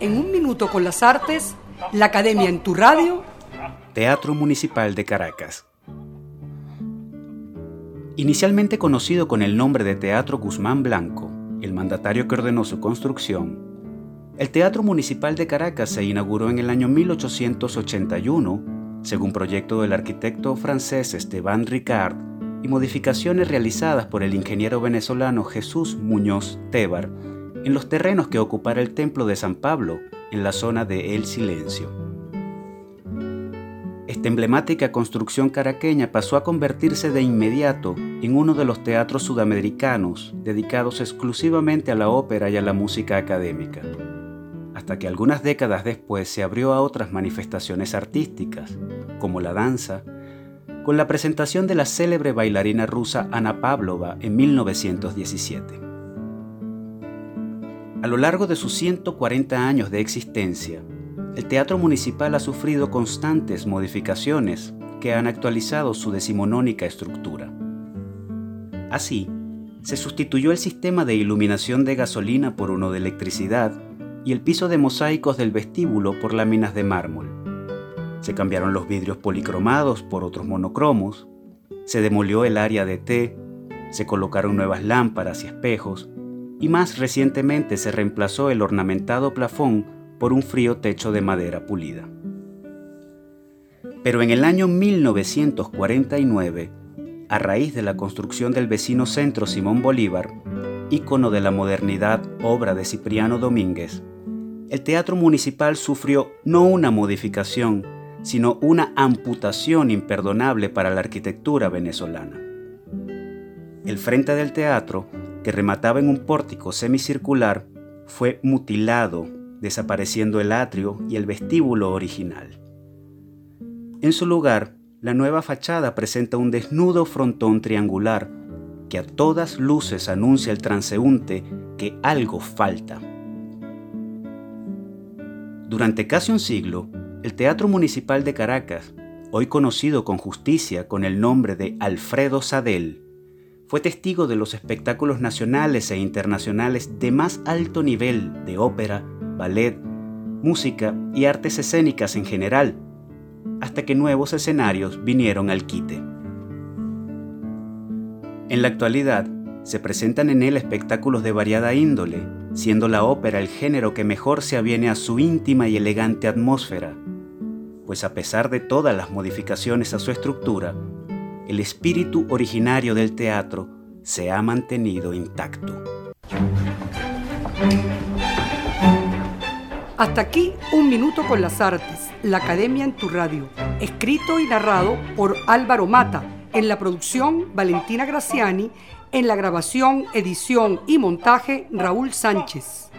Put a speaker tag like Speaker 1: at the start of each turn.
Speaker 1: En un minuto con las artes, la Academia en tu radio.
Speaker 2: Teatro Municipal de Caracas. Inicialmente conocido con el nombre de Teatro Guzmán Blanco, el mandatario que ordenó su construcción, el Teatro Municipal de Caracas se inauguró en el año 1881, según proyecto del arquitecto francés Esteban Ricard y modificaciones realizadas por el ingeniero venezolano Jesús Muñoz Tebar en los terrenos que ocupara el Templo de San Pablo, en la zona de El Silencio. Esta emblemática construcción caraqueña pasó a convertirse de inmediato en uno de los teatros sudamericanos dedicados exclusivamente a la ópera y a la música académica, hasta que algunas décadas después se abrió a otras manifestaciones artísticas, como la danza, con la presentación de la célebre bailarina rusa Ana Pavlova en 1917. A lo largo de sus 140 años de existencia, el Teatro Municipal ha sufrido constantes modificaciones que han actualizado su decimonónica estructura. Así, se sustituyó el sistema de iluminación de gasolina por uno de electricidad y el piso de mosaicos del vestíbulo por láminas de mármol. Se cambiaron los vidrios policromados por otros monocromos, se demolió el área de té, se colocaron nuevas lámparas y espejos, y más recientemente se reemplazó el ornamentado plafón por un frío techo de madera pulida. Pero en el año 1949, a raíz de la construcción del vecino centro Simón Bolívar, ícono de la modernidad, obra de Cipriano Domínguez, el Teatro Municipal sufrió no una modificación, sino una amputación imperdonable para la arquitectura venezolana. El frente del teatro, que remataba en un pórtico semicircular, fue mutilado desapareciendo el atrio y el vestíbulo original. En su lugar, la nueva fachada presenta un desnudo frontón triangular que a todas luces anuncia al transeúnte que algo falta. Durante casi un siglo, el Teatro Municipal de Caracas, hoy conocido con justicia con el nombre de Alfredo Sadel, fue testigo de los espectáculos nacionales e internacionales de más alto nivel de ópera, ballet, música y artes escénicas en general, hasta que nuevos escenarios vinieron al quite. En la actualidad, se presentan en él espectáculos de variada índole, siendo la ópera el género que mejor se aviene a su íntima y elegante atmósfera, pues a pesar de todas las modificaciones a su estructura, el espíritu originario del teatro se ha mantenido intacto.
Speaker 1: Hasta aquí Un Minuto con las Artes, la Academia en tu Radio, escrito y narrado por Álvaro Mata, en la producción Valentina Graciani, en la grabación, edición y montaje Raúl Sánchez.